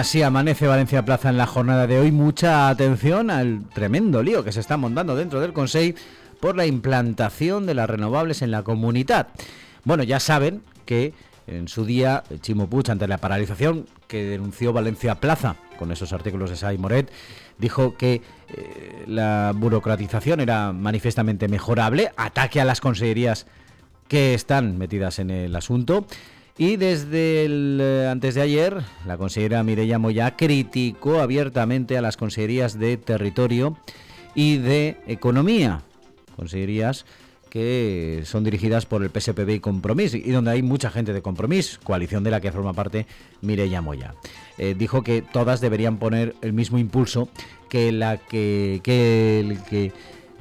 así amanece Valencia Plaza en la jornada de hoy. Mucha atención al tremendo lío que se está montando dentro del Consejo por la implantación de las renovables en la comunidad. Bueno, ya saben que en su día Chimo Puig, ante la paralización que denunció Valencia Plaza con esos artículos de Sai Moret, dijo que eh, la burocratización era manifiestamente mejorable, ataque a las consejerías que están metidas en el asunto. Y desde el, eh, antes de ayer, la consejera Mireia Moya criticó abiertamente a las consejerías de Territorio y de Economía, consejerías que son dirigidas por el PSPB y Compromís, y donde hay mucha gente de Compromís, coalición de la que forma parte Mireia Moya. Eh, dijo que todas deberían poner el mismo impulso que la que, que el que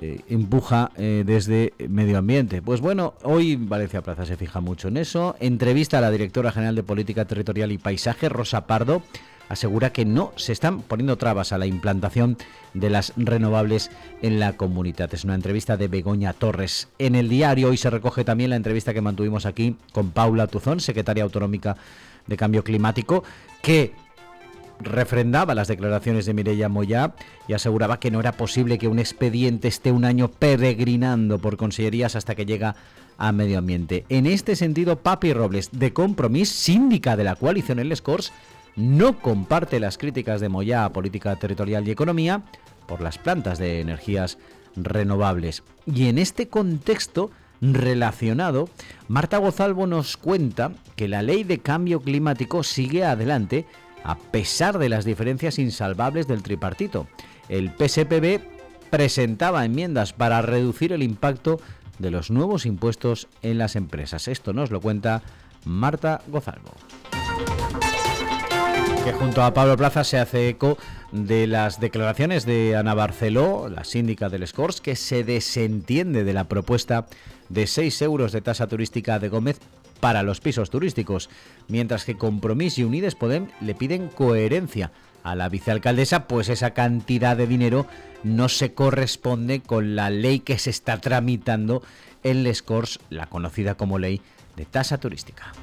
eh, empuja eh, desde medio ambiente. Pues bueno, hoy Valencia Plaza se fija mucho en eso. Entrevista a la directora general de Política Territorial y Paisaje, Rosa Pardo, asegura que no se están poniendo trabas a la implantación de las renovables en la comunidad. Es una entrevista de Begoña Torres. En el diario hoy se recoge también la entrevista que mantuvimos aquí con Paula Tuzón, secretaria autonómica de Cambio Climático, que refrendaba las declaraciones de Mireia Moya y aseguraba que no era posible que un expediente esté un año peregrinando por consellerías hasta que llega a medio ambiente. En este sentido, Papi Robles, de Compromís, síndica de la coalición El Scores, no comparte las críticas de Moya a política territorial y economía por las plantas de energías renovables. Y en este contexto relacionado, Marta Gozalvo nos cuenta que la ley de cambio climático sigue adelante a pesar de las diferencias insalvables del tripartito. El PSPB presentaba enmiendas para reducir el impacto de los nuevos impuestos en las empresas. Esto nos lo cuenta Marta Gozalvo. Que junto a Pablo Plaza se hace eco de las declaraciones de Ana Barceló, la síndica del Scores, que se desentiende de la propuesta de 6 euros de tasa turística de Gómez para los pisos turísticos, mientras que Compromís y Unides Podem le piden coherencia a la vicealcaldesa, pues esa cantidad de dinero no se corresponde con la ley que se está tramitando en Les Corts, la conocida como ley de tasa turística.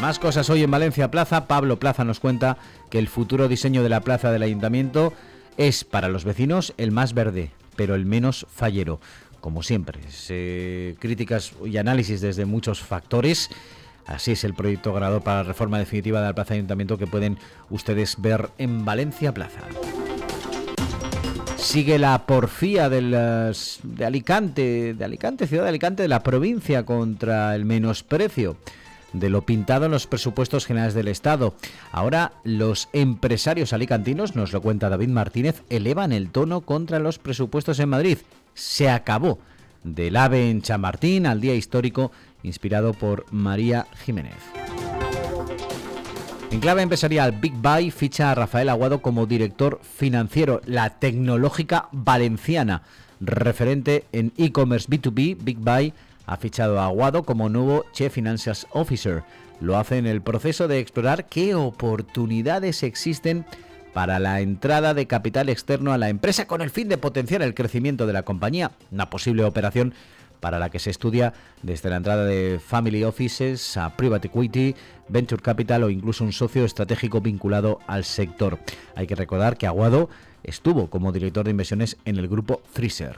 Más cosas hoy en Valencia Plaza. Pablo Plaza nos cuenta que el futuro diseño de la plaza del ayuntamiento es para los vecinos el más verde, pero el menos fallero como siempre. críticas y análisis desde muchos factores. Así es el proyecto ganador para la reforma definitiva de la Plaza Ayuntamiento que pueden ustedes ver en Valencia Plaza. Sigue la porfía de Alicante, de Alicante, ciudad de Alicante, de la provincia contra el menosprecio de lo pintado en los presupuestos generales del Estado. Ahora los empresarios alicantinos, nos lo cuenta David Martínez, elevan el tono contra los presupuestos en Madrid se acabó del AVE en Chamartín al día histórico inspirado por María Jiménez. En clave empresarial, Big Buy ficha a Rafael Aguado como director financiero, la tecnológica valenciana. Referente en e-commerce B2B, Big Buy ha fichado a Aguado como nuevo Chief Financial Officer. Lo hace en el proceso de explorar qué oportunidades existen para la entrada de capital externo a la empresa con el fin de potenciar el crecimiento de la compañía, una posible operación para la que se estudia desde la entrada de family offices a private equity, venture capital o incluso un socio estratégico vinculado al sector. Hay que recordar que Aguado estuvo como director de inversiones en el grupo Freezer.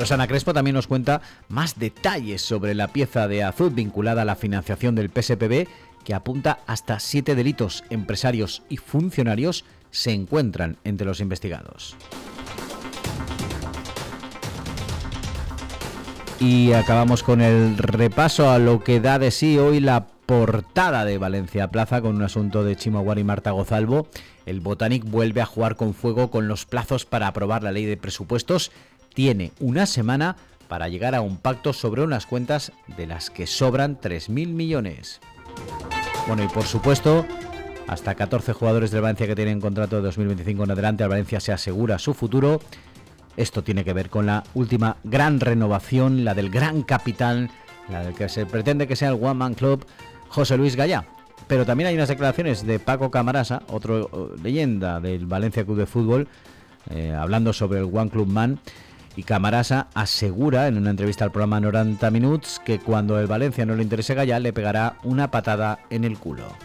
Rosana Crespo también nos cuenta más detalles sobre la pieza de Azul vinculada a la financiación del PSPB que apunta hasta siete delitos empresarios y funcionarios se encuentran entre los investigados. Y acabamos con el repaso a lo que da de sí hoy la portada de Valencia Plaza con un asunto de Chimaguar y Marta Gozalvo. El Botanic vuelve a jugar con fuego con los plazos para aprobar la ley de presupuestos. Tiene una semana para llegar a un pacto sobre unas cuentas de las que sobran 3.000 millones. Bueno, y por supuesto, hasta 14 jugadores del Valencia que tienen contrato de 2025 en adelante, al Valencia se asegura su futuro. Esto tiene que ver con la última gran renovación, la del gran capitán, la del que se pretende que sea el One Man Club, José Luis Gallá. Pero también hay unas declaraciones de Paco Camarasa, otro eh, leyenda del Valencia Club de Fútbol, eh, hablando sobre el One Club Man Y Camarasa asegura en una entrevista al programa 90 Minutos que cuando el Valencia no le interese Gallá le pegará una patada en el culo.